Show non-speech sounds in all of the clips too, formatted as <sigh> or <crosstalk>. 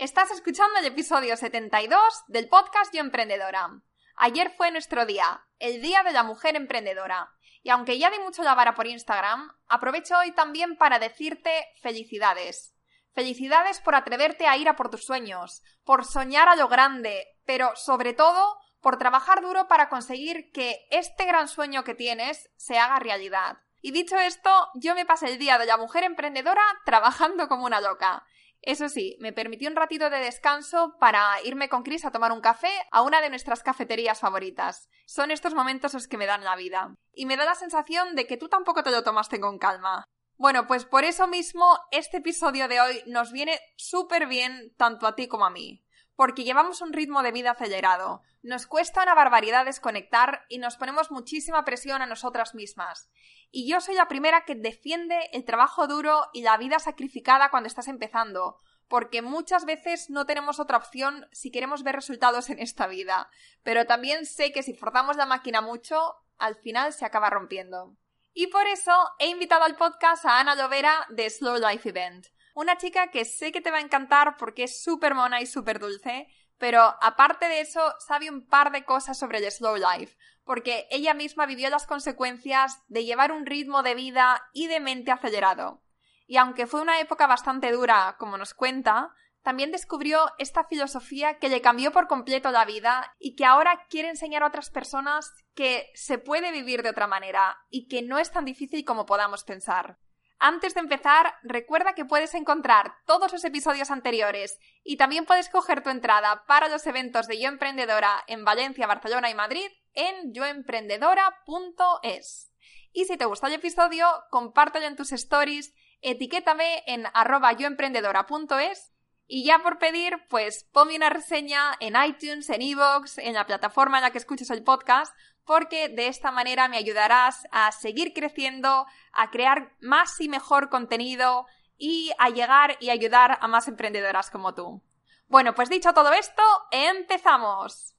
Estás escuchando el episodio 72 del podcast Yo Emprendedora. Ayer fue nuestro día, el Día de la Mujer Emprendedora. Y aunque ya di mucho la vara por Instagram, aprovecho hoy también para decirte felicidades. Felicidades por atreverte a ir a por tus sueños, por soñar a lo grande, pero sobre todo por trabajar duro para conseguir que este gran sueño que tienes se haga realidad. Y dicho esto, yo me pasé el día de la mujer emprendedora trabajando como una loca. Eso sí, me permitió un ratito de descanso para irme con Chris a tomar un café a una de nuestras cafeterías favoritas. Son estos momentos los que me dan la vida. Y me da la sensación de que tú tampoco te lo tomaste con calma. Bueno, pues por eso mismo este episodio de hoy nos viene súper bien tanto a ti como a mí porque llevamos un ritmo de vida acelerado, nos cuesta una barbaridad desconectar y nos ponemos muchísima presión a nosotras mismas. Y yo soy la primera que defiende el trabajo duro y la vida sacrificada cuando estás empezando, porque muchas veces no tenemos otra opción si queremos ver resultados en esta vida. Pero también sé que si forzamos la máquina mucho, al final se acaba rompiendo. Y por eso he invitado al podcast a Ana Lovera de Slow Life Event una chica que sé que te va a encantar porque es súper mona y súper dulce, pero aparte de eso sabe un par de cosas sobre el slow life, porque ella misma vivió las consecuencias de llevar un ritmo de vida y de mente acelerado. Y aunque fue una época bastante dura, como nos cuenta, también descubrió esta filosofía que le cambió por completo la vida y que ahora quiere enseñar a otras personas que se puede vivir de otra manera y que no es tan difícil como podamos pensar. Antes de empezar, recuerda que puedes encontrar todos los episodios anteriores y también puedes coger tu entrada para los eventos de Yo Emprendedora en Valencia, Barcelona y Madrid en yoemprendedora.es. Y si te gustó el episodio, compártelo en tus stories, etiquétame en arroba yoemprendedora.es y ya por pedir, pues ponme una reseña en iTunes, en Evox, en la plataforma en la que escuches el podcast porque de esta manera me ayudarás a seguir creciendo, a crear más y mejor contenido y a llegar y ayudar a más emprendedoras como tú. Bueno, pues dicho todo esto, empezamos.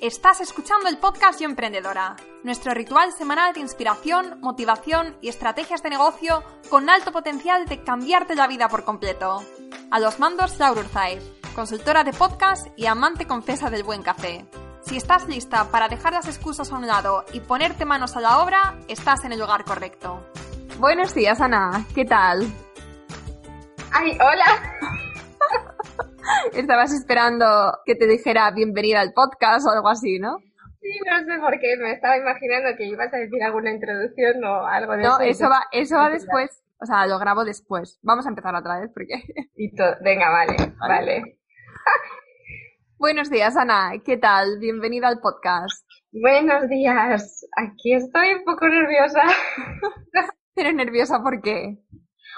Estás escuchando el podcast Yo Emprendedora, nuestro ritual semanal de inspiración, motivación y estrategias de negocio con alto potencial de cambiarte la vida por completo. A los mandos, Laura Urzaiz, consultora de podcast y amante confesa del buen café. Si estás lista para dejar las excusas a un lado y ponerte manos a la obra, estás en el lugar correcto. Buenos días, Ana. ¿Qué tal? ¡Ay, hola! <laughs> Estabas esperando que te dijera bienvenida al podcast o algo así, ¿no? Sí, no sé por qué. Me estaba imaginando que ibas a decir alguna introducción o algo de eso. No, eso va, eso va después. O sea, lo grabo después. Vamos a empezar otra vez porque... Y Venga, vale. <laughs> vale. Buenos días, Ana. ¿Qué tal? Bienvenida al podcast. Buenos días. Aquí estoy un poco nerviosa. <laughs> ¿Pero nerviosa por qué?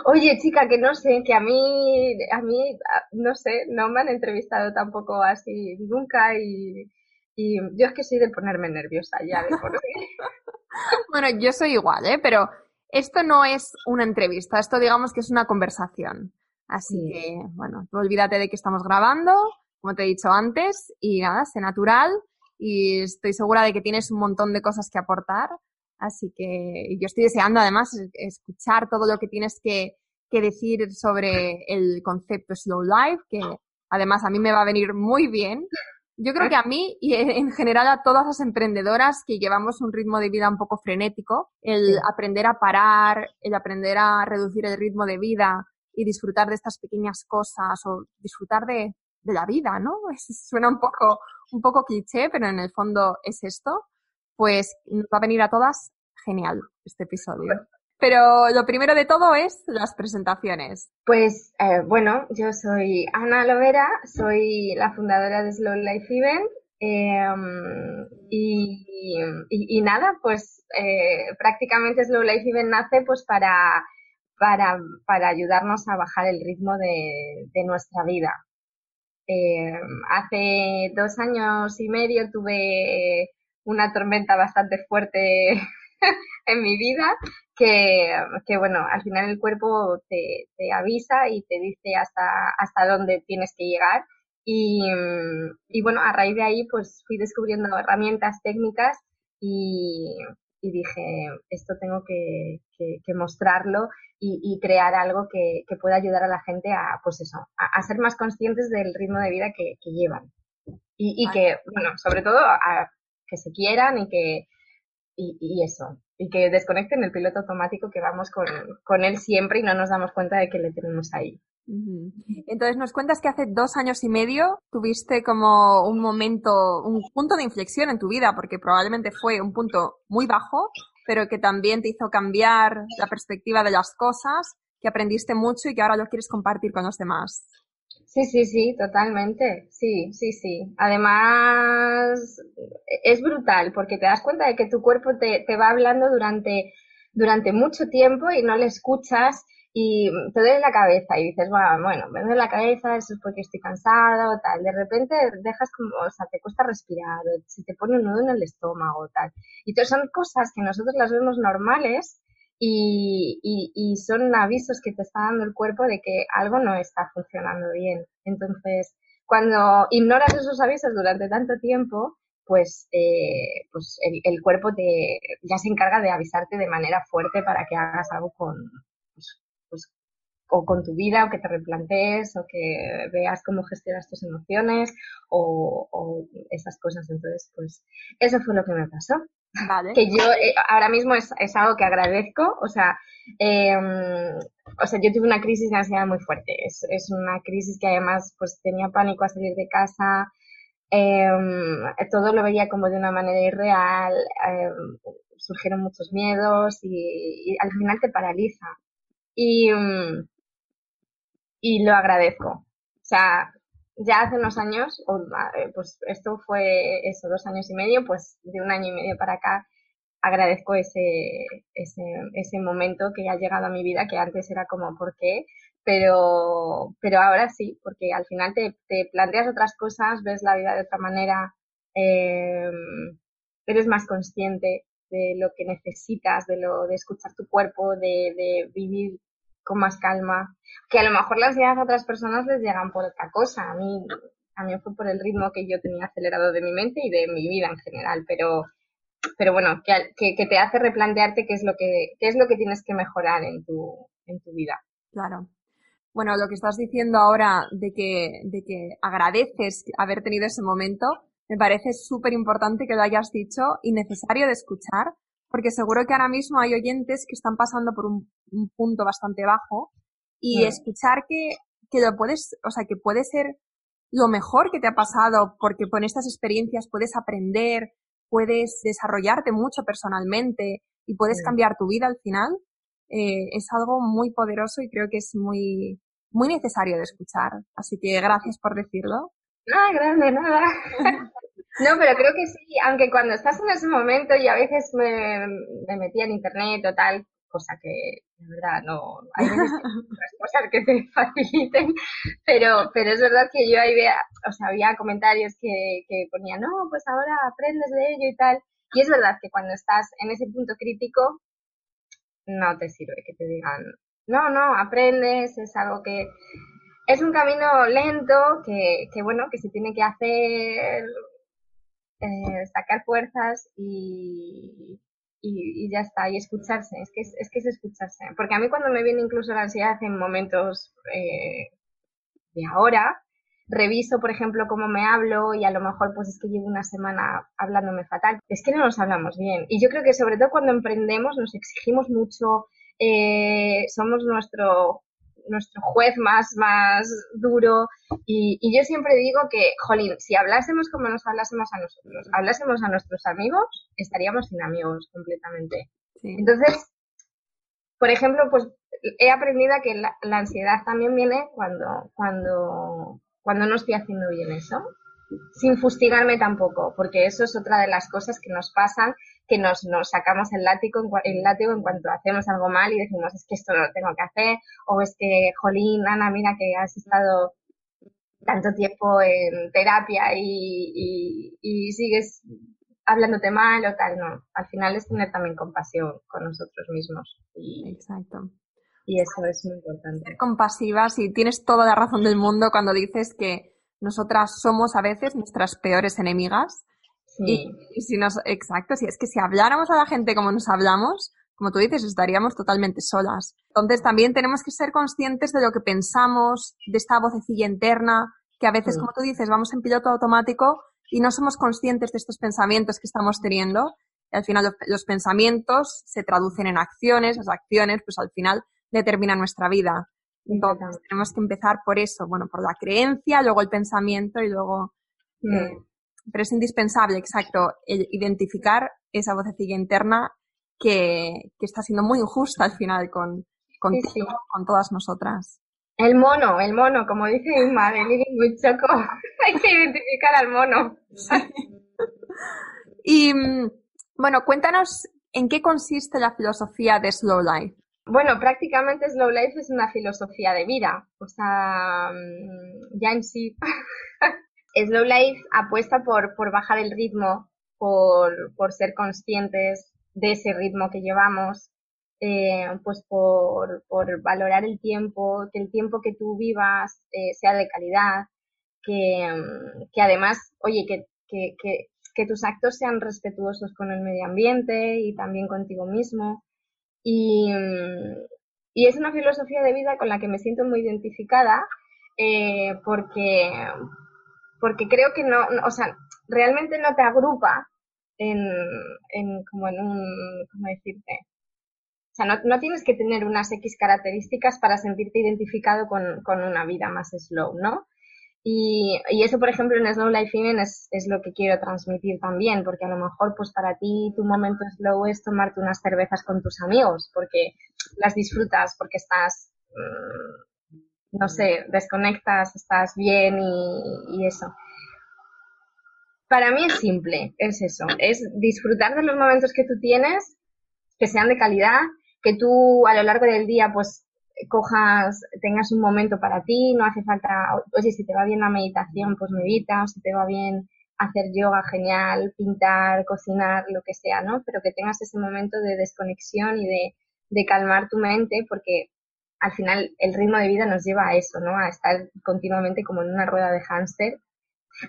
Oye, chica, que no sé, que a mí, a mí, no sé, no me han entrevistado tampoco así nunca y, yo es que soy de ponerme nerviosa ya de por sí. <laughs> bueno, yo soy igual, ¿eh? Pero esto no es una entrevista, esto digamos que es una conversación. Así que, bueno, tú olvídate de que estamos grabando como te he dicho antes, y nada, sé natural y estoy segura de que tienes un montón de cosas que aportar. Así que yo estoy deseando además escuchar todo lo que tienes que, decir sobre el concepto Slow Life, que además a mí me va a venir muy bien. Yo creo que a mí y en general a todas las emprendedoras que llevamos un ritmo de vida un poco frenético, el aprender a parar, el aprender a reducir el ritmo de vida y disfrutar de estas pequeñas cosas o disfrutar de, de la vida, ¿no? suena un poco, un poco cliché, pero en el fondo es esto. Pues nos va a venir a todas genial este episodio. Pero lo primero de todo es las presentaciones. Pues eh, bueno, yo soy Ana Lovera, soy la fundadora de Slow Life Event em, y, nada, pues eh, prácticamente Slow Life Event nace pues para, para, para ayudarnos a bajar el ritmo de, de nuestra vida. Eh, hace dos años y medio tuve una tormenta bastante fuerte <laughs> en mi vida que, bueno, al final el cuerpo te, avisa y te dice hasta, hasta dónde tienes que llegar. Y, y, bueno, a raíz de ahí pues fui descubriendo herramientas técnicas y, y dije, esto tengo que, mostrarlo y, crear algo que, pueda ayudar a la gente a, pues eso, a, ser más conscientes del ritmo de vida que, llevan. Y, que, bueno, sobre todo a, que se quieran y que, y, eso, y que desconecten el piloto automático que vamos con, con él siempre y no nos damos cuenta de que le tenemos ahí. Entonces nos cuentas que hace dos años y medio tuviste como un momento, un punto de inflexión en tu vida, porque probablemente fue un punto muy bajo, pero que también te hizo cambiar la perspectiva de las cosas, que aprendiste mucho y que ahora lo quieres compartir con los demás. Sí, sí, sí, totalmente. Sí, sí, sí. Además, es brutal porque te das cuenta de que tu cuerpo te, te va hablando durante, durante mucho tiempo y no le escuchas y te duele la cabeza y dices, bueno, bueno, me duele la cabeza, eso es porque estoy cansado, o tal. De repente dejas como, o sea, te cuesta respirar, o se te pone un nudo en el estómago, tal. Y todas son cosas que nosotros las vemos normales y, y, y son avisos que te está dando el cuerpo de que algo no está funcionando bien. Entonces, cuando ignoras esos avisos durante tanto tiempo, pues, eh, pues el, el, cuerpo te, ya se encarga de avisarte de manera fuerte para que hagas algo con, o con tu vida, o que te replantees, o que veas cómo gestionas tus emociones, o, esas cosas. Entonces, pues, eso fue lo que me pasó. Que yo eh, ahora mismo es, algo que agradezco, o sea, em, o sea, yo tuve una crisis de ansiedad muy fuerte. Es, es una crisis que además, pues, tenía pánico a salir de casa, em, todo lo veía como de una manera irreal, em, surgieron muchos miedos y, al final te paraliza. Y, mm, y lo agradezco. O sea, ya hace unos años, eh, pues esto fue eso, dos años y medio, pues de un año y medio para acá, agradezco ese, ese, ese momento que ha llegado a mi vida, que antes era como, ¿por qué? Pero, pero ahora sí, porque al final te, te planteas otras cosas, ves la vida de otra manera, eh, eres más consciente de lo que necesitas, de lo de escuchar tu cuerpo, de, de vivir con más calma. Que a lo mejor la ansiedad a otras personas les llegan por otra cosa. A mí, a mí fue por el ritmo que yo tenía acelerado de mi mente y de mi vida en general. Pero, pero bueno, que, que, te hace replantearte qué es lo que, qué es lo que tienes que mejorar en tu, en tu vida. Claro. Bueno, lo que estás diciendo ahora de que, de que agradeces haber tenido ese momento, me parece súper importante que lo hayas dicho y necesario de escuchar, porque seguro que ahora mismo hay oyentes que están pasando por un, punto bastante bajo y escuchar que, que lo puedes, o sea, que puede ser lo mejor que te ha pasado porque con estas experiencias puedes aprender, puedes desarrollarte mucho personalmente y puedes cambiar tu vida al final, eh, es algo muy poderoso y creo que es muy, muy necesario de escuchar. Así que gracias por decirlo. No, grande, nada. <laughs> No, pero creo que sí, aunque cuando estás en ese momento y a veces me, me metía en internet o tal, cosa que de verdad no hay veces <laughs> cosas que te faciliten, pero, pero es verdad que yo ahí vea, o sea, había comentarios que, que ponían, no, pues ahora aprendes de ello y tal. Y es verdad que cuando estás en ese punto crítico, no te sirve que te digan, no, no, aprendes, es algo que es un camino lento, que, que bueno, que se tiene que hacer eh, sacar fuerzas y, y, ya está, y escucharse, es que es, es, que es escucharse. Porque a mí cuando me viene incluso la ansiedad en momentos eh, de ahora, reviso, por ejemplo, cómo me hablo y a lo mejor pues es que llevo una semana hablándome fatal. Es que no nos hablamos bien. Y yo creo que sobre todo cuando emprendemos nos exigimos mucho, eh, somos nuestro nuestro juez más, más duro. Y, y, yo siempre digo que, jolín, si hablásemos como nos hablásemos a nosotros, hablásemos a nuestros amigos, estaríamos sin amigos completamente. Entonces, por ejemplo, pues he aprendido que la, la, ansiedad también viene cuando, cuando, cuando no estoy haciendo bien eso sin fustigarme tampoco, porque eso es otra de las cosas que nos pasan, que nos, nos sacamos el látigo, el látigo en cuanto hacemos algo mal y decimos, es que esto no lo tengo que hacer, o es que, jolín, Ana, mira que has estado tanto tiempo en terapia y, y, sigues hablándote mal o tal, no. Al final es tener también compasión con nosotros mismos. Y, Exacto. Y eso es muy importante. Ser compasivas y tienes toda la razón del mundo cuando dices que nosotras somos a veces nuestras peores enemigas Y, si nos, exacto, si es que si habláramos a la gente como nos hablamos, como tú dices, estaríamos totalmente solas. Entonces también tenemos que ser conscientes de lo que pensamos, de esta vocecilla interna, que a veces, como tú dices, vamos en piloto automático y no somos conscientes de estos pensamientos que estamos teniendo. Y al final los, pensamientos se traducen en acciones, las acciones pues al final determinan nuestra vida. Entonces tenemos que empezar por eso, bueno, por la creencia, luego el pensamiento y luego... Mm. Eh, pero es indispensable, exacto, identificar esa vocecilla interna que, está siendo muy injusta al final con, con, con todas nosotras. El mono, el mono, como dice mi madre, muy choco. <laughs> Hay que identificar al mono. <laughs> y mm, bueno, cuéntanos en qué consiste la filosofía de Slow Life. Bueno, prácticamente Slow Life es una filosofía de vida. O sea, mm, ya en sí. <laughs> Slow Life apuesta por, por bajar el ritmo, por, por ser conscientes de ese ritmo que llevamos, eh, pues por, por, valorar el tiempo, que el tiempo que tú vivas eh, sea de calidad, que, que además, oye, que, que, que, tus actos sean respetuosos con el medio ambiente y también contigo mismo. Y, y es una filosofía de vida con la que me siento muy identificada eh, porque, porque creo que no, o sea, realmente no te agrupa en, en como en un, ¿cómo decirte? O sea, no, no, tienes que tener unas X características para sentirte identificado con, con una vida más slow, ¿no? Y, y, eso, por ejemplo, en Slow Life Event es, es, lo que quiero transmitir también, porque a lo mejor, pues para ti, tu momento slow es tomarte unas cervezas con tus amigos, porque las disfrutas, porque estás, mm, no sé, desconectas, estás bien y, y eso. Para mí es simple, es eso, es disfrutar de los momentos que tú tienes, que sean de calidad, que tú a lo largo del día pues cojas, tengas un momento para ti, no hace falta, oye, si te va bien la meditación, pues medita, o si te va bien hacer yoga, genial, pintar, cocinar, lo que sea, ¿no? Pero que tengas ese momento de desconexión y de, de calmar tu mente, porque al final el ritmo de vida nos lleva a eso, ¿no? A estar continuamente como en una rueda de hámster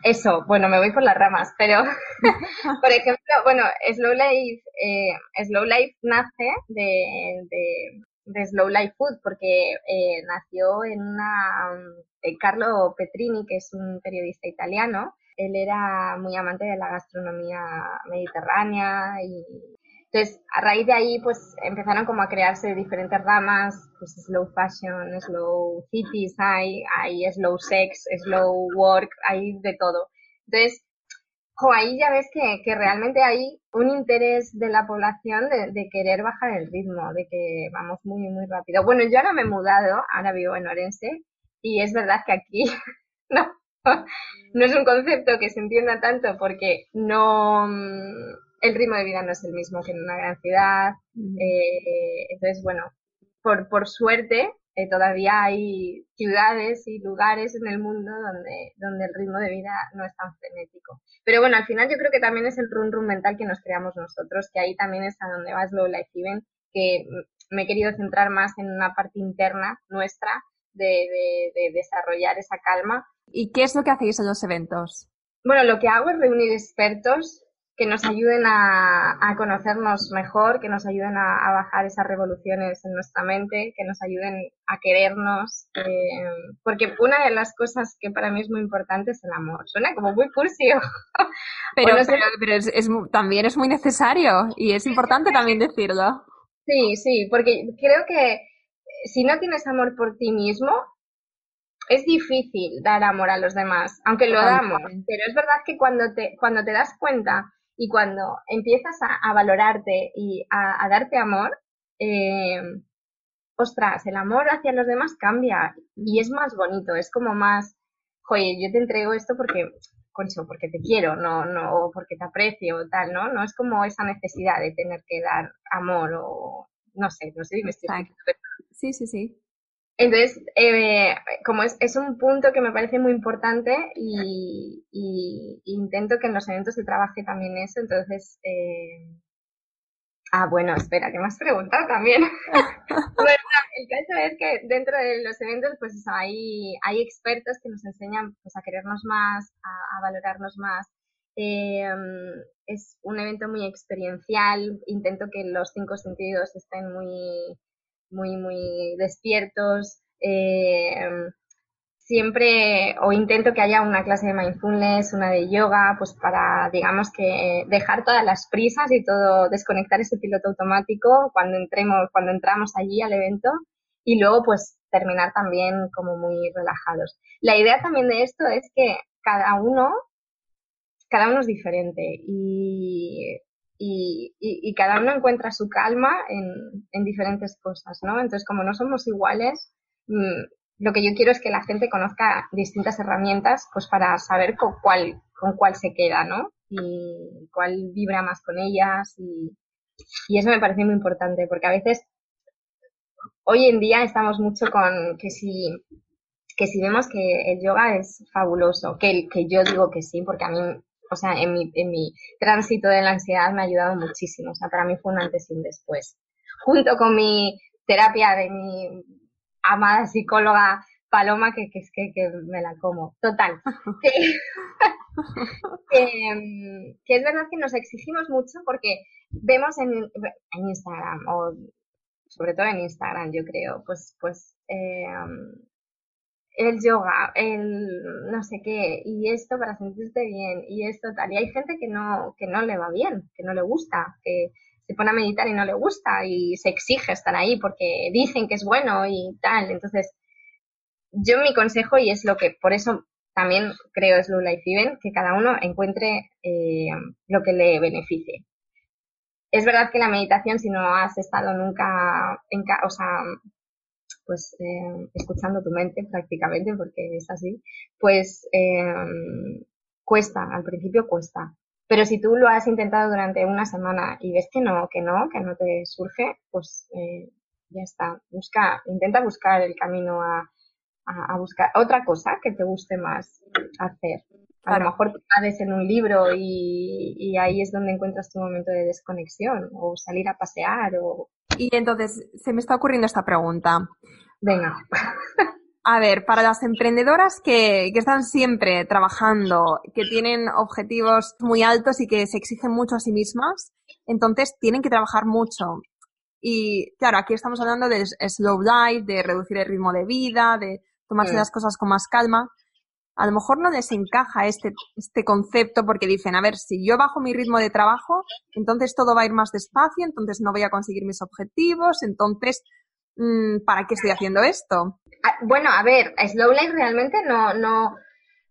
eso, bueno, me voy por las ramas, pero <laughs> por ejemplo, bueno, Slow Life, eh, Slow Life nace de, de, Slow Life Food porque eh, nació en una, eh, Carlo Petrini, que es un periodista italiano, él era muy amante de la gastronomía mediterránea y entonces, a raíz de ahí, pues empezaron como a crearse diferentes ramas, pues slow fashion, slow cities, hay, hay slow sex, slow work, hay de todo. Entonces, jo, ahí ya ves que, que realmente hay un interés de la población de, de, querer bajar el ritmo, de que vamos muy, muy rápido. Bueno, yo ahora me he mudado, ahora vivo en Orense, y es verdad que aquí <laughs> no, no es un concepto que se entienda tanto porque no el ritmo de vida no es el mismo que en una gran ciudad. Eh, entonces, bueno, por, por suerte, eh, todavía hay ciudades y lugares en el mundo donde, donde el ritmo de vida no es tan frenético. Pero bueno, al final yo creo que también es el run run mental que nos creamos nosotros, que ahí también está donde va Slow Life Event, que me he querido centrar más en una parte interna nuestra de, de, de desarrollar esa calma. ¿Y qué es lo que hacéis en los eventos? Bueno, lo que hago es reunir expertos que nos ayuden a, a, conocernos mejor, que nos ayuden a, a, bajar esas revoluciones en nuestra mente, que nos ayuden a querernos, eh, porque una de las cosas que para mí es muy importante es el amor. Suena como muy cursi. pero, pero, es, es, también es muy necesario y es importante también decirlo. Sí, sí, porque creo que si no tienes amor por ti mismo, es difícil dar amor a los demás, aunque lo damos, pero es verdad que cuando te, cuando te das cuenta y cuando empiezas a, valorarte y a, darte amor, eh, ostras, el amor hacia los demás cambia y es más bonito, es como más, oye, yo te entrego esto porque, concho, porque te quiero, no, no, porque te aprecio o tal, ¿no? No es como esa necesidad de tener que dar amor o, no sé, no sé si me estoy... Sí, sí, sí. Entonces, eh, como es, es, un punto que me parece muy importante y, intento que en los eventos se trabaje también eso, entonces... Eh... Ah, bueno, espera, que me has también. <laughs> bueno, el caso es que dentro de los eventos pues hay, hay expertos que nos enseñan pues, a querernos más, a, a valorarnos más. Em, es un evento muy experiencial, intento que los cinco sentidos estén muy, muy, muy despiertos. Em, siempre o intento que haya una clase de mindfulness, una de yoga, pues para, digamos que dejar todas las prisas y todo, desconectar ese piloto automático cuando entremos, cuando entramos allí al evento y luego pues terminar también como muy relajados. La idea también de esto es que cada uno, cada uno es diferente y, y, cada uno encuentra su calma en, en, diferentes cosas, ¿no? Entonces, como no somos iguales, mm, lo que yo quiero es que la gente conozca distintas herramientas, pues para saber con cuál, con cuál se queda, ¿no? Y cuál vibra más con ellas y, y eso me parece muy importante porque a veces hoy en día estamos mucho con que si, que si vemos que el yoga es fabuloso, que, que yo digo que sí, porque a mí, o sea, en mi, en mi tránsito de la ansiedad me ha ayudado muchísimo, o sea, para mí fue un antes y un después. Junto con mi terapia de mi amada psicóloga Paloma, que, que es que, que, me la como. Total. <laughs> que, que, es verdad que nos exigimos mucho porque vemos en, en Instagram o sobre todo en Instagram, yo creo, pues, pues eh, el yoga, el no sé qué, y esto para sentirte bien, y esto tal. Y hay gente que no, que no le va bien, que no le gusta, que se pone a meditar y no le gusta y se exige estar ahí porque dicen que es bueno y tal. Entonces, yo mi consejo, y es lo que por eso también creo es Slow Life Even, que cada uno encuentre eh, lo que le beneficie es verdad que la meditación, si no has estado nunca, en, o sea, pues eh, escuchando tu mente <laughs> prácticamente, porque es así, pues eh, cuesta, al principio cuesta. Pero si tú lo has intentado durante una semana y ves que no, que no, que no te surge, pues eh, ya está. Busca, intenta buscar el camino a, a, buscar otra cosa que te guste más hacer. A lo mejor te en un libro y, ahí es donde encuentras tu momento de desconexión o salir a pasear o... Y entonces, se me está ocurriendo esta pregunta. Venga. A ver, para las emprendedoras que, que, están siempre trabajando, que tienen objetivos muy altos y que se exigen mucho a sí mismas, entonces tienen que trabajar mucho. Y claro, aquí estamos hablando de slow life, de reducir el ritmo de vida, de tomarse mm. las cosas con más calma. A lo mejor no les encaja este, este concepto porque dicen, a ver, si yo bajo mi ritmo de trabajo, entonces todo va a ir más despacio, entonces no voy a conseguir mis objetivos, entonces, mm, ¿para qué estoy haciendo esto? Ah, bueno, a ver, Slow Life realmente no, no,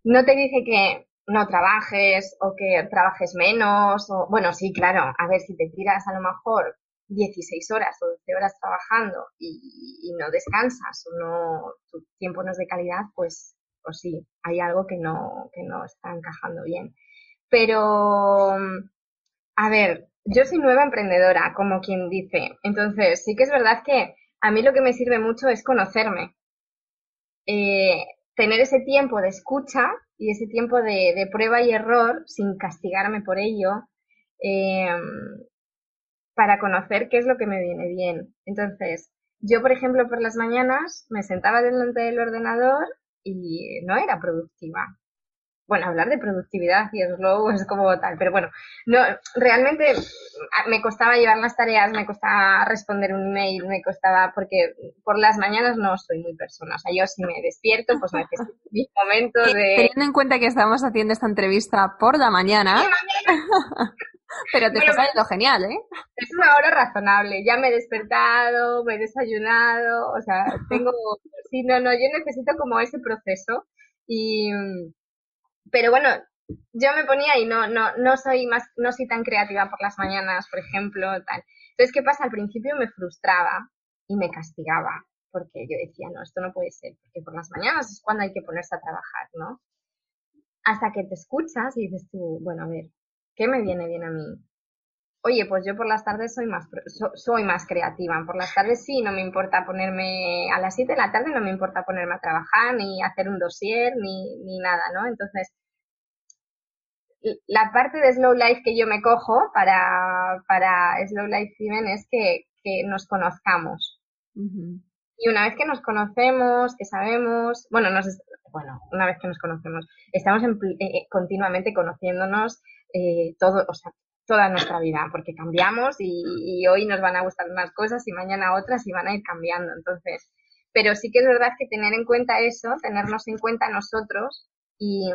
no te dice que no trabajes o que trabajes menos, o, bueno, sí, claro, a ver, si te tiras a lo mejor 16 horas o 12 horas trabajando y, no descansas o no, tu tiempo no es de calidad, pues, pues sí, hay algo que no, que no está encajando bien. Pero, a ver, yo soy nueva emprendedora, como quien dice. Entonces, sí que es verdad que a mí lo que me sirve mucho es conocerme. Eh, tener ese tiempo de escucha y ese tiempo de, prueba y error sin castigarme por ello. Eh, para conocer qué es lo que me viene bien. Entonces, yo, por ejemplo, por las mañanas me sentaba delante del ordenador y no era productiva. Bueno, hablar de productividad y slow es como tal, pero bueno, no, realmente ah, me costaba llevar las tareas, me costaba responder un email, me costaba, porque por las mañanas no soy muy persona, o sea, yo si me despierto, pues necesito mis momentos <laughs> de... Teniendo en cuenta que estamos haciendo esta entrevista por la mañana... <laughs> Pero te está saliendo genial, ¿eh? Es una hora razonable. Ya me he despertado, me he desayunado, o sea, <laughs> tengo... Sí, no, no, yo necesito como ese proceso. Y... Pero bueno, yo me ponía y no, no, no soy más, no soy tan creativa por las mañanas, por ejemplo, tal. Entonces, ¿qué pasa? Al principio me frustraba y me castigaba, porque yo decía, no, esto no puede ser, porque por las mañanas es cuando hay que ponerse a trabajar, ¿no? Hasta que te escuchas y dices tú, bueno, a ver, ¿Qué me viene bien a mí? Oye, pues yo por las tardes soy más, soy más creativa. Por las tardes sí, no me importa ponerme a las 7 de la tarde, no me importa ponerme a trabajar, ni hacer un dossier, ni, ni nada, ¿no? Entonces, la parte de Slow Life que yo me cojo para, para Slow Life Even es que, que nos conozcamos. Y una vez que nos conocemos, que sabemos, bueno, nos, bueno, una vez que nos conocemos, estamos eh, eh, continuamente conociéndonos eh, todo, o sea, toda nuestra vida, porque cambiamos y, hoy nos van a gustar unas cosas y mañana otras y van a ir cambiando. Entonces, pero sí que es verdad que tener en cuenta eso, tenernos en cuenta nosotros y,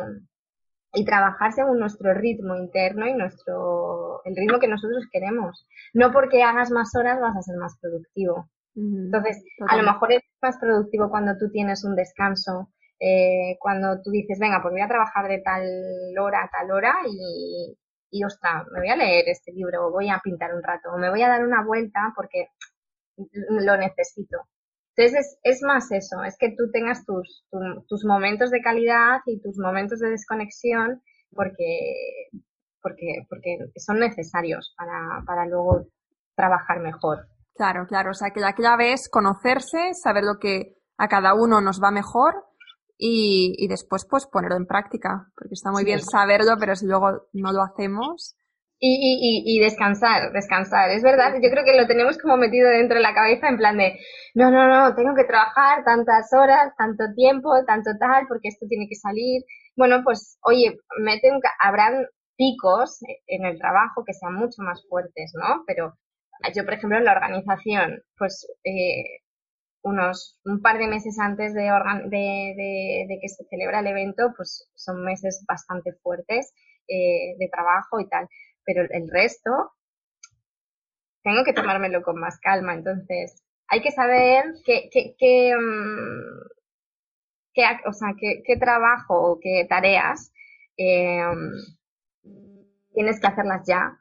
y trabajar según nuestro ritmo interno y nuestro el ritmo que nosotros queremos. No porque hagas más horas vas a ser más productivo. Entonces, a lo mejor es más productivo cuando tú tienes un descanso, eh, cuando tú dices, venga, pues voy a trabajar de tal hora a tal hora y, y, ostras, me voy a leer este libro, o voy a pintar un rato, o me voy a dar una vuelta porque lo necesito. Entonces es, más eso, es que tú tengas tus, tus momentos de calidad y tus momentos de desconexión porque, porque, porque son necesarios para, para luego trabajar mejor. Claro, claro, o sea que la clave es conocerse, saber lo que a cada uno nos va mejor y, y después pues ponerlo en práctica, porque está muy bien saberlo, pero si luego no lo hacemos, y, y, y, descansar, descansar. Es verdad, yo creo que lo tenemos como metido dentro de la cabeza en plan de, no, no, no, tengo que trabajar tantas horas, tanto tiempo, tanto tal, porque esto tiene que salir. Bueno, pues, oye, mete un, habrán picos en el trabajo que sean mucho más fuertes, ¿no? Pero yo, por ejemplo, en la organización, pues, eh, unos, un par de meses antes de, que se celebra el evento, pues son meses bastante fuertes eh, de trabajo y tal pero el resto tengo que tomármelo con más calma. Entonces, hay que saber qué, qué, qué, mm, qué o sea, qué, trabajo o qué tareas eh, tienes que hacerlas ya.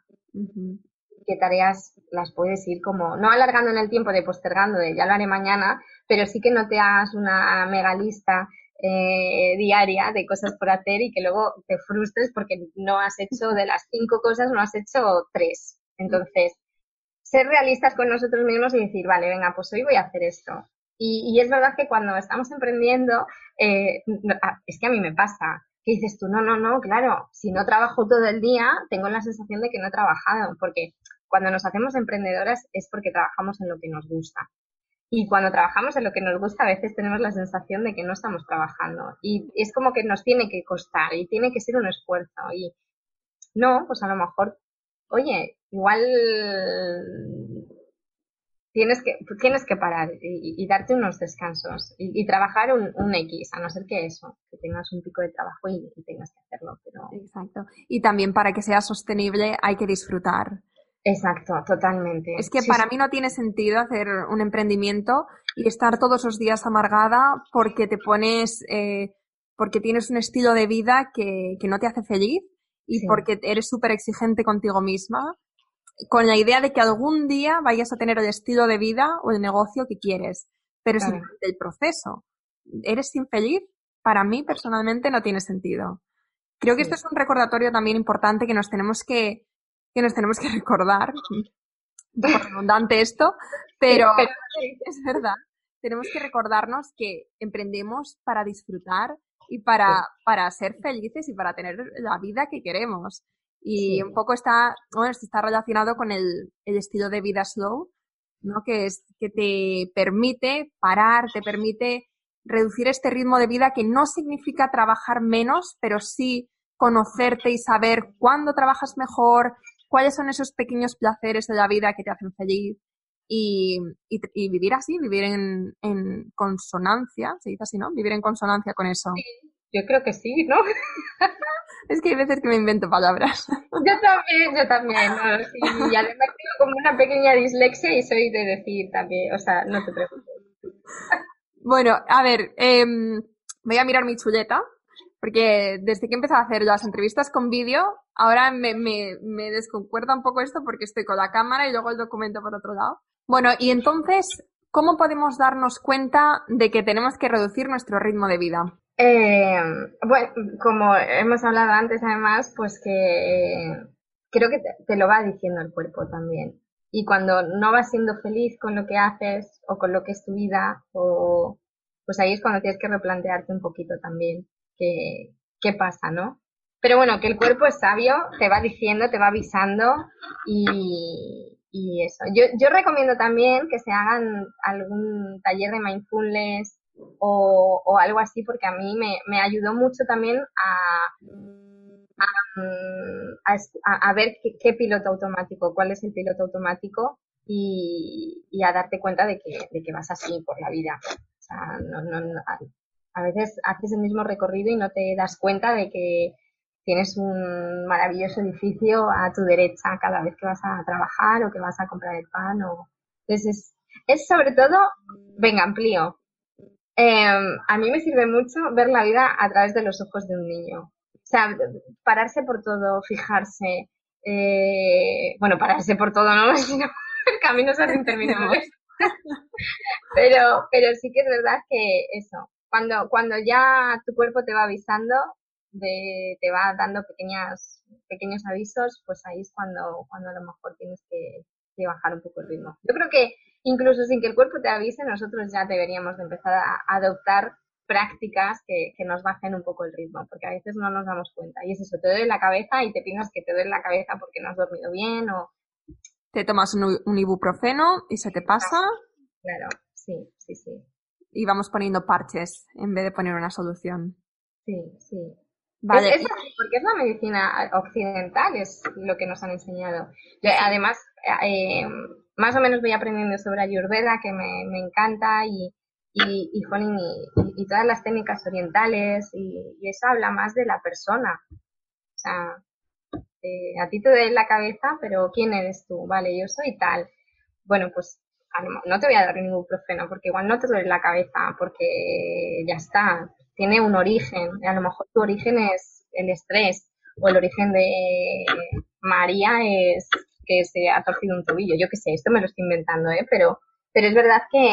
Qué tareas las puedes ir como, no alargando en el tiempo de postergando, de ya lo haré mañana, pero sí que no te hagas una mega lista eh, diaria de cosas por hacer y que luego te frustres porque no has hecho de las cinco cosas, no has hecho tres. Entonces, ser realistas con nosotros mismos y decir, vale, venga, pues hoy voy a hacer esto. Y, es verdad que cuando estamos emprendiendo, eh, es que a mí me pasa, dices tú, no, no, no, claro, si no trabajo todo el día, tengo la sensación de que no he trabajado, porque cuando nos hacemos emprendedoras es porque trabajamos en lo que nos gusta. Y cuando trabajamos en lo que nos gusta, a veces tenemos la sensación de que no estamos trabajando. Y es como que nos tiene que costar y tiene que ser un esfuerzo. Y no, pues a lo mejor, oye, igual tienes que, tienes que parar y, darte unos descansos y, trabajar un, un, X, a no ser que eso, que tengas un pico de trabajo y, y tengas que hacerlo. Pero... Exacto. Y también para que sea sostenible hay que disfrutar. Exacto, totalmente. Es que para mí no tiene sentido hacer un emprendimiento y estar todos los días amargada porque te pones, eh, porque tienes un estilo de vida que, que no te hace feliz y porque eres súper exigente contigo misma, con la idea de que algún día vayas a tener el estilo de vida o el negocio que quieres. Pero si el proceso eres infeliz, para mí personalmente no tiene sentido. Creo que esto es un recordatorio también importante que nos tenemos que, que nos tenemos que <laughs> recordar. Poco redundante esto, pero <laughs> es verdad. Tenemos que recordarnos que emprendemos para disfrutar y para, para ser felices y para tener la vida que queremos. Y un poco está, bueno, está relacionado con el, el estilo de vida slow, ¿no? Que es, que te permite parar, te permite reducir este ritmo de vida que no significa trabajar menos, pero sí conocerte y saber cuándo trabajas mejor, cuáles son esos pequeños placeres de la vida que te hacen feliz y, y, vivir así, vivir en, en, consonancia, se dice así, ¿no? Vivir en consonancia con eso. Sí, yo creo que sí, ¿no? <laughs> es que hay veces que me invento palabras. <laughs> yo también, yo también, ¿no? y además tengo como una pequeña dislexia y soy de decir también, o sea, no te preocupes. bueno, a ver, eh, voy a mirar mi chuleta porque desde que he empezado a hacer las entrevistas con vídeo, ahora me, me, me desconcuerda un poco esto porque estoy con la cámara y luego el documento por otro lado. Bueno, y entonces, ¿cómo podemos darnos cuenta de que tenemos que reducir nuestro ritmo de vida? Eh, bueno, como hemos hablado antes, además, pues que creo que te, lo va diciendo el cuerpo también. Y cuando no vas siendo feliz con lo que haces o con lo que es tu vida, o, pues ahí es cuando tienes que replantearte un poquito también qué, qué pasa, ¿no? Pero bueno, que el cuerpo es sabio, te va diciendo, te va avisando y, y eso. Yo, yo recomiendo también que se hagan algún taller de mindfulness o, algo así, porque a mí me, ayudó mucho también a, a, ver qué, piloto automático, cuál es el piloto automático y, a darte cuenta de que, de que, vas así por la vida. O sea, no, no, a veces haces el mismo recorrido y no te das cuenta de que tienes un maravilloso edificio a tu derecha cada vez que vas a trabajar o que vas a comprar el pan. O... Entonces, es, sobre todo, venga, amplío. Em, a mí me sirve mucho ver la vida a través de los ojos de un niño. O sea, pararse por todo, fijarse. Eh, bueno, pararse por todo, ¿no? <laughs> Sino el camino se hace interminable. <laughs> pero, pero sí que es verdad que eso, cuando, cuando ya tu cuerpo te va avisando, de, te va dando pequeñas, pequeños avisos, pues ahí es cuando, cuando a lo mejor tienes que, bajar un poco el ritmo. Yo creo que incluso sin que el cuerpo te avise, nosotros ya deberíamos de empezar a adoptar prácticas que, nos bajen un poco el ritmo, porque a veces no nos damos cuenta. Y es eso, te duele la cabeza y te piensas que te duele la cabeza porque no has dormido bien o... Te tomas un, ibuprofeno y se te pasa. Claro, sí, sí, sí. Y vamos poniendo parches en vez de poner una solución. Sí, sí. Vale. Es, porque es la medicina occidental, es lo que nos han enseñado. Además, eh, más o menos voy aprendiendo sobre Ayurveda, que me, me encanta, y, y, y, y, todas las técnicas orientales, y, eso habla más de la persona. O sea, eh, a ti te duele la cabeza, pero ¿quién eres tú? Vale, yo soy tal. Bueno, pues no te voy a dar ningún profeno, porque igual no te duele la cabeza, porque ya está, tiene un origen. A lo mejor tu origen es el estrés o el origen de María es que se ha torcido un tobillo. Yo qué sé, esto me lo estoy inventando, ¿eh? Pero, pero es verdad que,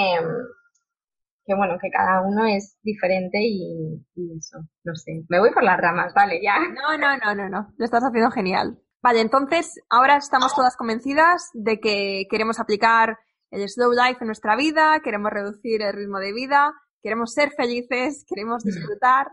que bueno, que cada uno es diferente y, eso, no sé. Me voy por las ramas, vale, ya. No, no, no, no, no. Lo estás haciendo genial. Vale, entonces ahora estamos todas convencidas de que queremos aplicar el slow life en nuestra vida, queremos reducir el ritmo de vida queremos ser felices, queremos disfrutar.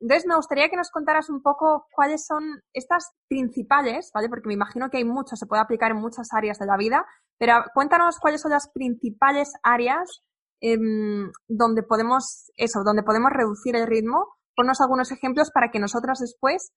Entonces, me gustaría que nos contaras un poco cuáles son estas principales, ¿vale? Porque me imagino que hay muchos, se puede aplicar en muchas áreas de la vida, pero cuéntanos cuáles son las principales áreas em, donde podemos, eso, donde podemos reducir el ritmo. Ponnos algunos ejemplos para que nosotras después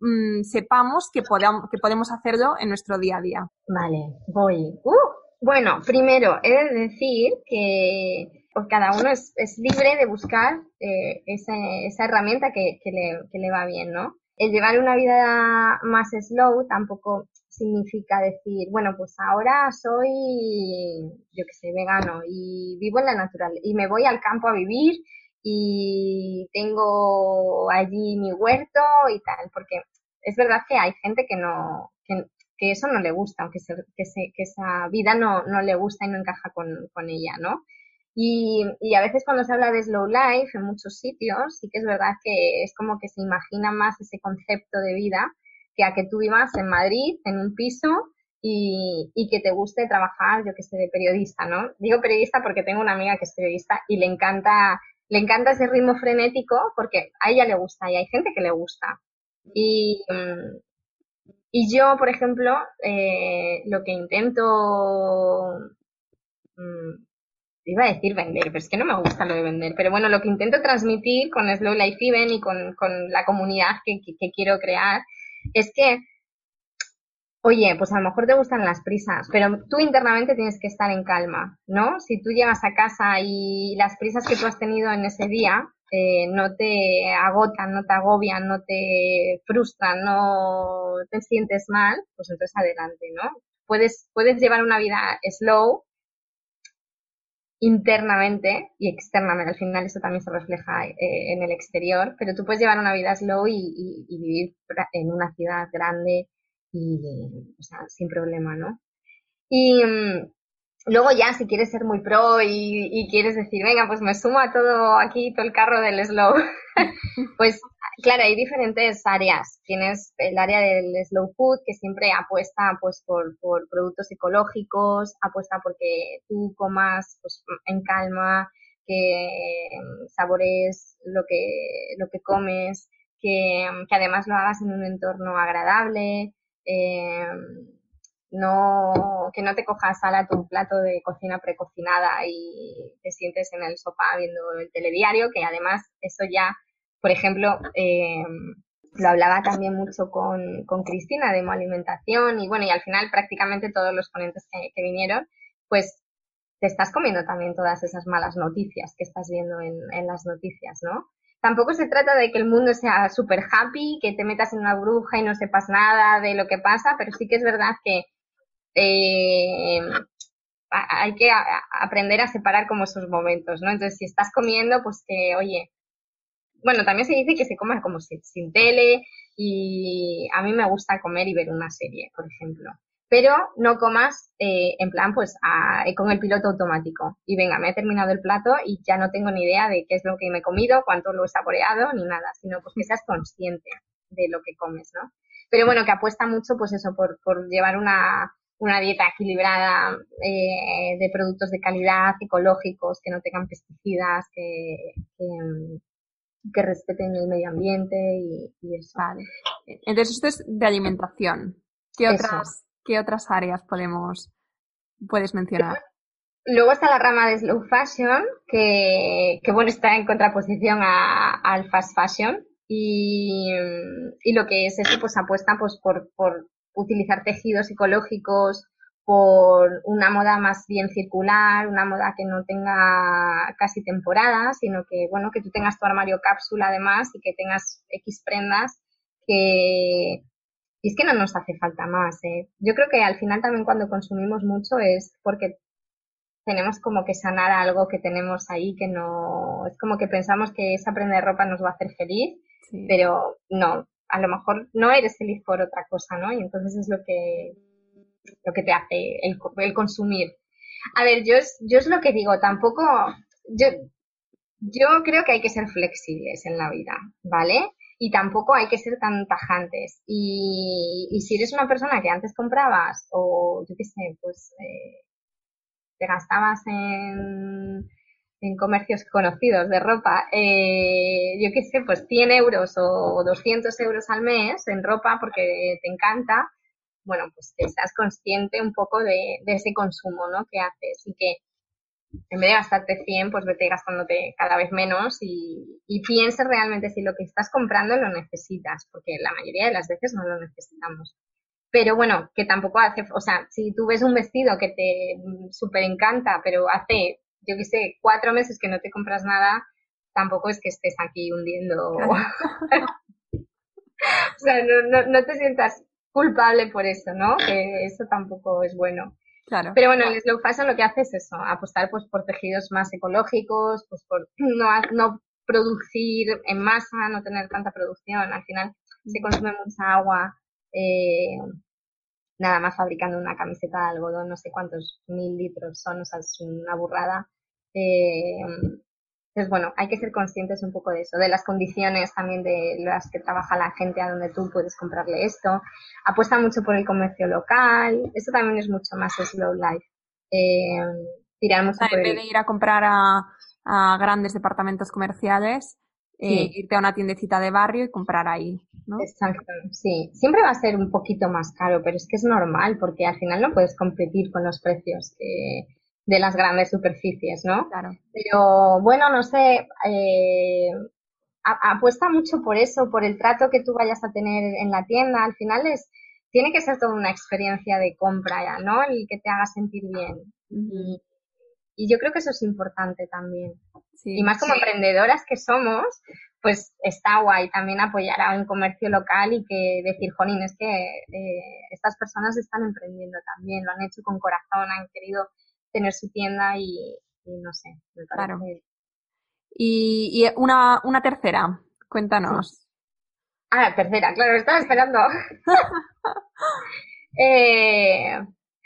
mm, sepamos que, que podemos hacerlo en nuestro día a día. Vale, voy. Uh, bueno, primero, he de decir que pues cada uno es, libre de buscar eh, esa, herramienta que, le, va bien, ¿no? El llevar una vida más slow tampoco significa decir, bueno, pues ahora soy, yo que sé, vegano y vivo en la naturaleza y me voy al campo a vivir y tengo allí mi huerto y tal, porque es verdad que hay gente que no, que, eso no le gusta, aunque que, que, esa vida no, no le gusta y no encaja con, con ella, ¿no? Y, a veces cuando se habla de slow life en muchos sitios, sí que es verdad que es como que se imagina más ese concepto de vida que a que tú vivas en Madrid, en un piso, y, que te guste trabajar, yo que sé, de periodista, ¿no? Digo periodista porque tengo una amiga que es periodista y le encanta, le encanta ese ritmo frenético porque a ella le gusta y hay gente que le gusta. Y, y yo, por ejemplo, eh, lo que intento mm, iba a decir vender, pero es que no me gusta lo de vender. Pero bueno, lo que intento transmitir con Slow Life Event y con, la comunidad que, quiero crear es que, oye, pues a lo mejor te gustan las prisas, pero tú internamente tienes que estar en calma, ¿no? Si tú llegas a casa y las prisas que tú has tenido en ese día eh, no te agotan, no te agobian, no te frustran, no te sientes mal, pues entonces adelante, ¿no? Puedes, puedes llevar una vida slow, internamente y externamente. Al final eso también se refleja eh, en el exterior, pero tú puedes llevar una vida slow y, vivir en una ciudad grande y, o sea, sin problema, ¿no? Y mm, luego ya, si quieres ser muy pro y, quieres decir, venga, pues me sumo a todo aquí, todo el carro del slow, <laughs> pues claro, hay diferentes áreas. Tienes el área del slow food, que siempre apuesta pues por, por productos ecológicos, apuesta porque tú comas pues, en calma, que sabores lo que, lo que comes, que, además lo hagas en un entorno agradable. Eh, no, que no te cojas a tu plato de cocina precocinada y te sientes en el sofá viendo el telediario, que además eso ya, por ejemplo, eh, lo hablaba también mucho con, con Cristina de Alimentación y bueno, y al final prácticamente todos los ponentes que, vinieron, pues te estás comiendo también todas esas malas noticias que estás viendo en, en las noticias, ¿no? Tampoco se trata de que el mundo sea súper happy, que te metas en una bruja y no sepas nada de lo que pasa, pero sí que es verdad que eh, hay que aprender a separar como esos momentos, ¿no? Entonces, si estás comiendo, pues que, oye, bueno, también se dice que se coma como sin, tele y a mí me gusta comer y ver una serie, por ejemplo. Pero no comas eh, en plan, pues, con el piloto automático. Y venga, me he terminado el plato y ya no tengo ni idea de qué es lo que me he comido, cuánto lo he saboreado, ni nada, sino pues que seas consciente de lo que comes, ¿no? Pero bueno, que apuesta mucho, pues eso, por, por llevar una, una dieta equilibrada eh, de productos de calidad, ecológicos, que no tengan pesticidas, que, que, respeten el medio ambiente y, eso. Vale. Entonces, esto es de alimentación. ¿Qué otras, ¿qué otras áreas podemos, puedes mencionar? Luego está la rama de slow fashion, que, que bueno, está en contraposición a, al fast fashion. Y, y, lo que es eso, pues apuesta pues por, por utilizar tejidos ecológicos por una moda más bien circular, una moda que no tenga casi temporada, sino que, bueno, que tú tengas tu armario cápsula además y que tengas X prendas que... Y es que no nos hace falta más, ¿eh? Yo creo que al final también cuando consumimos mucho es porque tenemos como que sanar algo que tenemos ahí que no... Es como que pensamos que esa prenda de ropa nos va a hacer feliz, pero no, a lo mejor no eres feliz por otra cosa, ¿no? Y entonces es lo que, lo que te hace el, el consumir. A ver, yo es, yo es lo que digo, tampoco, yo, yo creo que hay que ser flexibles en la vida, ¿vale? Y tampoco hay que ser tan tajantes. Y, y si eres una persona que antes comprabas o, yo qué sé, pues eh, te gastabas en en comercios conocidos de ropa, eh, yo qué sé, pues 100 euros o 200 euros al mes en ropa porque te encanta, bueno, pues que seas consciente un poco de, ese consumo, ¿no? Que haces y que en vez de gastarte 100, pues vete gastándote cada vez menos y, y pienses realmente si lo que estás comprando lo necesitas, porque la mayoría de las veces no lo necesitamos. Pero bueno, que tampoco hace, o sea, si tú ves un vestido que te súper encanta, pero hace yo qué sé, cuatro meses que no te compras nada, tampoco es que estés aquí hundiendo. <laughs> o sea, no, no, te sientas culpable por eso, ¿no? Que eso tampoco es bueno. Claro. Pero bueno, el slow fashion lo que hace es eso, apostar pues por tejidos más ecológicos, pues por no, no producir en masa, no tener tanta producción. Al final se consume mucha agua. Eh, nada más fabricando una camiseta de algodón, no sé cuántos mil litros son, o sea, es una burrada. Eh, entonces, bueno, hay que ser conscientes un poco de eso, de las condiciones también de las que trabaja la gente a donde tú puedes comprarle esto. Apuesta mucho por el comercio local, eso también es mucho más slow life. Eh, tirar mucho en vez de ir a comprar a, a grandes departamentos comerciales, eh, irte a una tiendecita de barrio y comprar ahí, ¿no? Exacto, sí. Siempre va a ser un poquito más caro, pero es que es normal porque al final no puedes competir con los precios de las grandes superficies, ¿no? Claro. Pero bueno, no sé, eh, apuesta mucho por eso, por el trato que tú vayas a tener en la tienda. Al final es, tiene que ser toda una experiencia de compra, ¿no? El que te haga sentir bien. Y yo creo que eso es importante también. y más como emprendedoras que somos, pues está guay también apoyar a un comercio local y que decir, Jolín, es que eh, estas personas están emprendiendo también, lo han hecho con corazón, han querido tener su tienda y, no sé, me Claro. Y, una, una tercera, cuéntanos. Ah, tercera, claro, estaba esperando. <laughs> eh,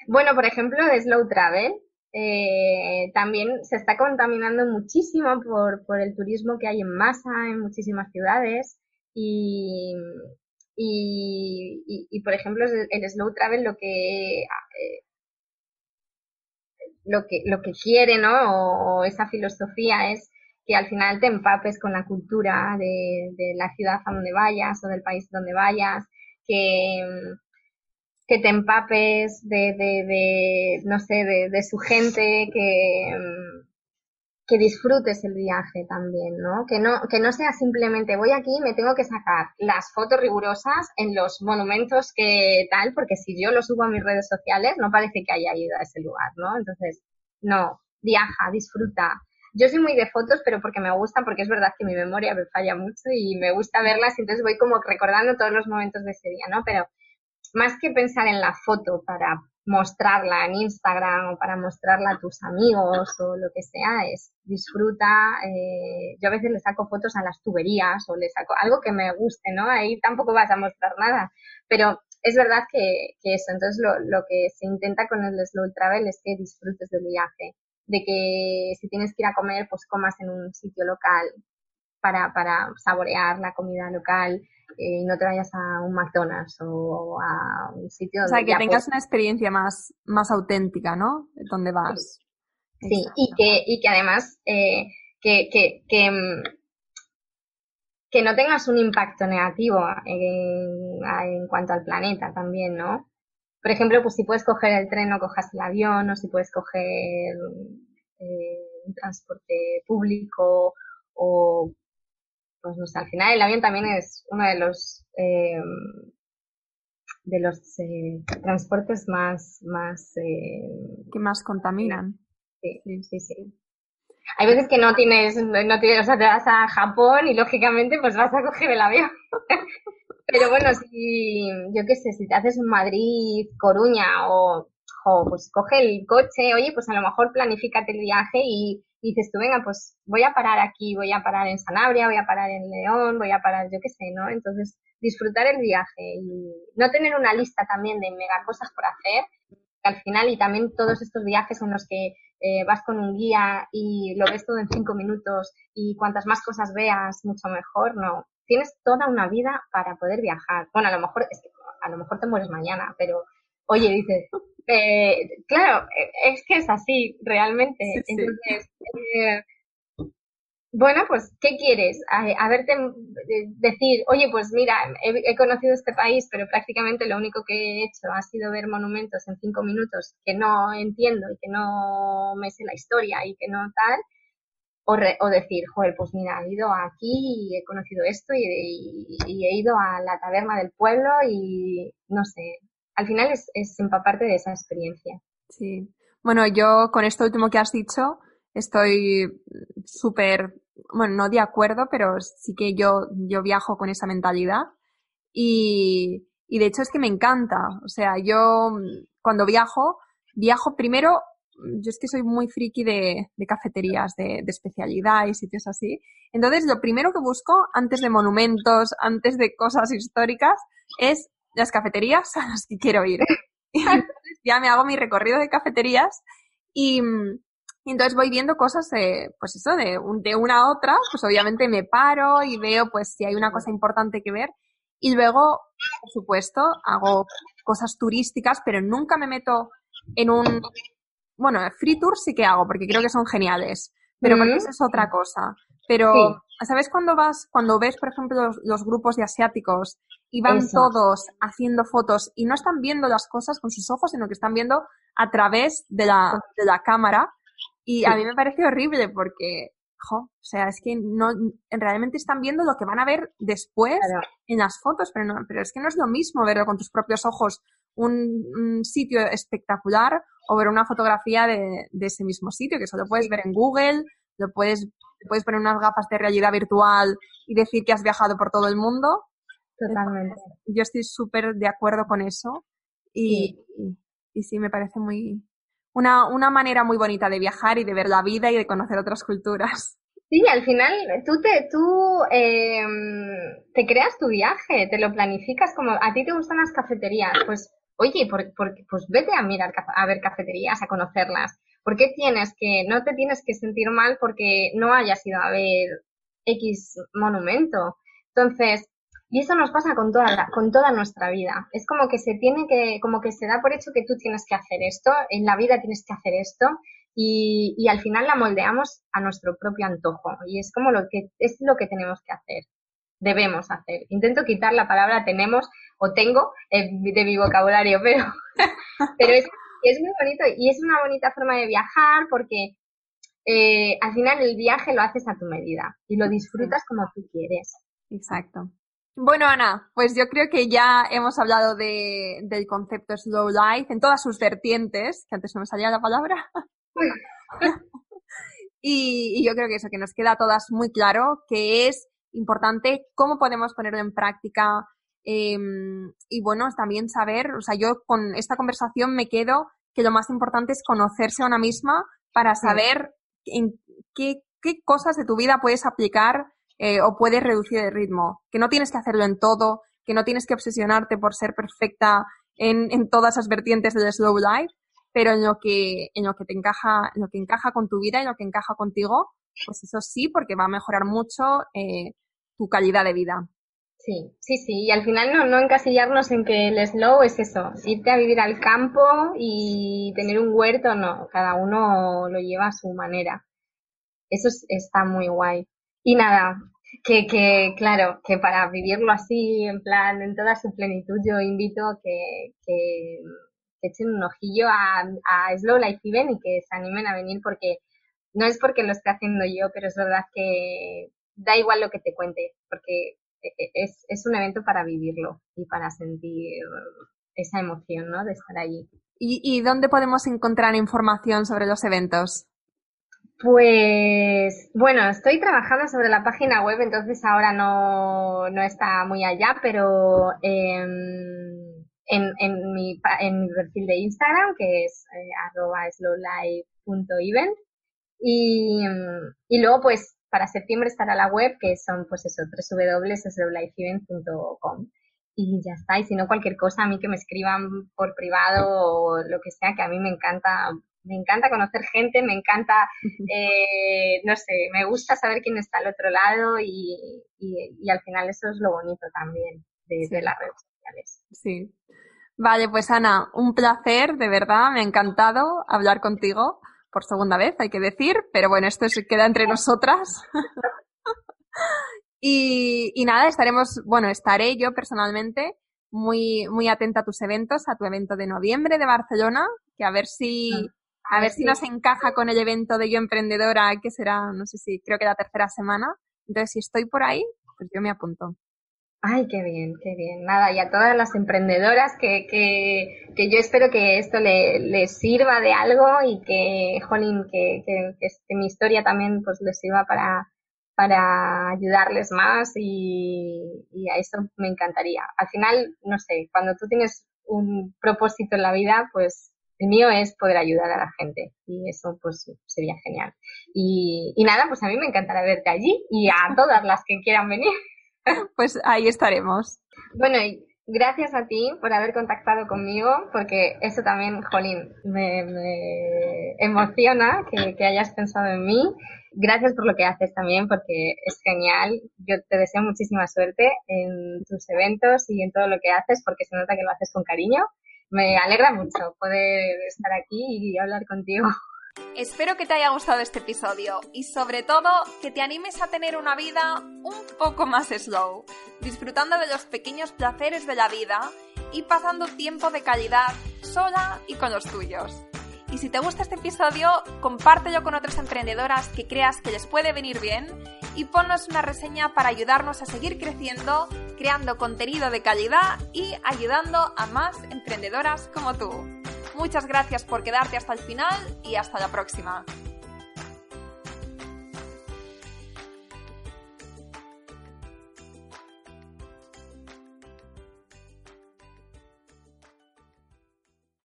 bueno, por ejemplo, de Slow Travel, eh, también se está contaminando muchísimo por, por, el turismo que hay en masa en muchísimas ciudades y, y, y, por ejemplo el, slow travel lo que eh, lo que lo que quiere no o, esa filosofía es que al final te empapes con la cultura de, la ciudad a donde vayas o del país donde vayas que que te empapes de, de, de no sé, de, su gente, que, que disfrutes el viaje también, ¿no? Que no, que no sea simplemente voy aquí me tengo que sacar las fotos rigurosas en los monumentos que tal, porque si yo lo subo a mis redes sociales no parece que haya ido a ese lugar, ¿no? Entonces, no, viaja, disfruta. Yo soy muy de fotos, pero porque me gusta, porque es verdad que mi memoria me falla mucho y me gusta verlas, entonces voy como recordando todos los momentos de ese día, ¿no? Pero más que pensar en la foto para mostrarla en Instagram o para mostrarla a tus amigos o lo que sea, es disfruta. Eh, yo a veces le saco fotos a las tuberías o le saco algo que me guste, ¿no? Ahí tampoco vas a mostrar nada, pero es verdad que, que eso, entonces lo, lo que se intenta con el slow travel es que disfrutes del viaje, de que si tienes que ir a comer, pues comas en un sitio local para, para saborear la comida local, y no te vayas a un McDonald's o a un sitio donde... O sea, que tengas una experiencia más, más auténtica, ¿no? Donde vas. Sí, y que, y que además eh, que, que, que, mm, que, no tengas un impacto negativo en, en cuanto al planeta también, ¿no? Por ejemplo, pues si puedes coger el tren, no cojas el avión, o si puedes coger eh, un transporte público, o pues no sé, al final el avión también es uno de los eh, de los eh, transportes más más eh, que más contaminan. Sí, sí, sí, Hay veces que no tienes, no tienes, o sea, te vas a Japón y lógicamente pues vas a coger el avión. <laughs> Pero bueno, si, yo qué sé, si te haces un Madrid, Coruña o, o pues coge el coche, oye, pues a lo mejor planifícate el viaje y, dices tú, venga, pues voy a parar aquí, voy a parar en Sanabria, voy a parar en León, voy a parar, yo qué sé, ¿no? Entonces, disfrutar el viaje y no tener una lista también de mega cosas por hacer, al final, y también todos estos viajes en los que eh, vas con un guía y lo ves todo en cinco minutos y cuantas más cosas veas, mucho mejor, no. Tienes toda una vida para poder viajar. Bueno, a lo mejor, es que, a lo mejor te mueres mañana, pero oye, dices, eh, claro, es que es así, realmente. Entonces, eh, bueno, pues, ¿qué quieres? A, verte decir, oye, pues mira, he, conocido este país, pero prácticamente lo único que he hecho ha sido ver monumentos en cinco minutos que no entiendo y que no me sé la historia y que no tal. O, o decir, joder, pues mira, he ido aquí y he conocido esto y, y he ido a la taberna del pueblo y no sé, al final es, es empaparte de esa experiencia. Sí. Bueno, yo con esto último que has dicho estoy súper, bueno, no de acuerdo, pero sí que yo, yo viajo con esa mentalidad y, y de hecho es que me encanta. O sea, yo cuando viajo, viajo primero, yo es que soy muy friki de, de cafeterías, de, de especialidad y sitios así. Entonces, lo primero que busco, antes de monumentos, antes de cosas históricas, es las cafeterías a las que quiero ir. Y <laughs> <laughs> entonces ya me hago mi recorrido de cafeterías y, entonces voy viendo cosas, de, pues eso, de, de una a otra, pues obviamente me paro y veo pues si hay una cosa importante que ver. Y luego, por supuesto, hago cosas turísticas, pero nunca me meto en un, bueno, free tour sí que hago, porque creo que son geniales, pero porque eso es otra cosa. Pero, ¿sabes cuando vas, cuando ves, por ejemplo, los grupos de asiáticos y van todos haciendo fotos y no están viendo las cosas con sus ojos, sino que están viendo a través de la, de la cámara. Y a mí me parece horrible porque, jo, o sea, es que no, realmente están viendo lo que van a ver después en las fotos, pero no, pero es que no es lo mismo verlo con tus propios ojos un, sitio espectacular o ver una fotografía de, de, ese mismo sitio, que solo puedes ver en Google, lo puedes, puedes poner unas gafas de realidad virtual y decir que has viajado por todo el mundo, Totalmente. Yo estoy súper de acuerdo con eso y sí. Y, sí, me parece muy una, una manera muy bonita de viajar y de ver la vida y de conocer otras culturas. Sí, al final tú te, tú, eh, te creas tu viaje, te lo planificas como a ti te gustan las cafeterías, pues oye, por, por, pues vete a mirar, a ver cafeterías, a conocerlas. ¿Por qué tienes que, no te tienes que sentir mal porque no hayas ido a ver X monumento? Entonces, y eso nos pasa con toda, con toda nuestra vida. Es como que se tiene que, como que se da por hecho que tú tienes que hacer esto, en la vida tienes que hacer esto, y, y al final la moldeamos a nuestro propio antojo. Y es como lo que, es lo que tenemos que hacer. debemos hacer. Intento quitar la palabra tenemos o tengo eh, de mi vocabulario, pero, <laughs> pero es, es muy bonito y es una bonita forma de viajar porque eh, al final el viaje lo haces a tu medida y lo disfrutas como tú quieres. Exacto. Bueno, Ana, pues yo creo que ya hemos hablado de, del concepto Slow Life en todas sus vertientes, que antes no me salía la palabra. <laughs> y, yo creo que eso, que nos queda a todas muy claro, que es importante cómo podemos ponerlo en práctica. Em, y bueno, también saber, o sea, yo con esta conversación me quedo que lo más importante es conocerse a una misma para saber en qué, qué cosas de tu vida puedes aplicar eh, o puedes reducir el ritmo, que no tienes que hacerlo en todo, que no tienes que obsesionarte por ser perfecta en, en todas las vertientes del slow life, pero en lo que, en lo que te encaja, en lo que encaja con tu vida y lo que encaja contigo, pues eso sí, porque va a mejorar mucho eh, tu calidad de vida. Sí, sí, sí, y al final no, no encasillarnos en que el slow es eso, irte a vivir al campo y tener un huerto, no, cada uno lo lleva a su manera. Eso está muy guay. Y nada, que, que, claro, que para vivirlo así, en plan, en toda su plenitud, yo invito a que, que, echen un ojillo a, a Slow Life Event y que se animen a venir porque no es porque lo esté haciendo yo, pero es verdad que da igual lo que te cuente, porque e, e, es, es un evento para vivirlo y para sentir esa emoción, ¿no? De estar allí. ¿Y, ¿Y dónde podemos encontrar información sobre los eventos? Pues bueno, estoy trabajando sobre la página web, entonces ahora no, no está muy allá, pero em, en, mi, en mi perfil de Instagram, que es eh, arroba slowlife.event, y, y luego pues para septiembre estará la web, que son pues eso, www.slowlifeevent.com y ya está. Y si no, cualquier cosa, a mí que me escriban por privado o lo que sea, que a mí me encanta me encanta conocer gente, me encanta, eh, no sé, me gusta saber quién está al otro lado y, y, al final eso es lo bonito también de, las redes sociales. Sí. Vale, pues Ana, un placer, de verdad, me ha encantado hablar contigo por segunda vez, hay que decir, pero bueno, esto se queda entre nosotras. <laughs> y, y nada, estaremos, bueno, estaré yo personalmente muy, muy atenta a tus eventos, a tu evento de noviembre de Barcelona, que a ver si. A ver si nos encaja con el evento de Yo Emprendedora, que será, no sé si, creo que la tercera semana. Entonces, si estoy por ahí, pues yo me apunto. Ay, qué bien, qué bien. Nada, y a todas las emprendedoras que, que, que yo espero que esto les le sirva de algo y que, jolín, que, que, que, mi historia también pues les sirva para, para ayudarles más y, y a eso me encantaría. Al final, no sé, cuando tú tienes un propósito en la vida, pues el mío es poder ayudar a la gente y eso pues sería genial. Y, nada, pues a mí me encantará verte allí y a <laughs> todas las que quieran venir. Pues ahí estaremos. Bueno, y gracias a ti por haber contactado conmigo, porque eso también, Jolín, me, emociona que, que, hayas pensado en mí. Gracias por lo que haces también, porque es genial. Yo te deseo muchísima suerte en tus eventos y en todo lo que haces, porque se nota que lo haces con cariño me alegra mucho poder estar aquí y hablar contigo. Espero que te haya gustado este episodio y sobre todo que te animes a tener una vida un poco más slow, disfrutando de los pequeños placeres de la vida y pasando tiempo de calidad sola y con los tuyos. Y si te gusta este episodio, compártelo con otras emprendedoras que creas que les puede venir bien y ponnos una reseña para ayudarnos a seguir creciendo, creando contenido de calidad y ayudando a más emprendedoras como tú. Muchas gracias por quedarte hasta el final y hasta la próxima.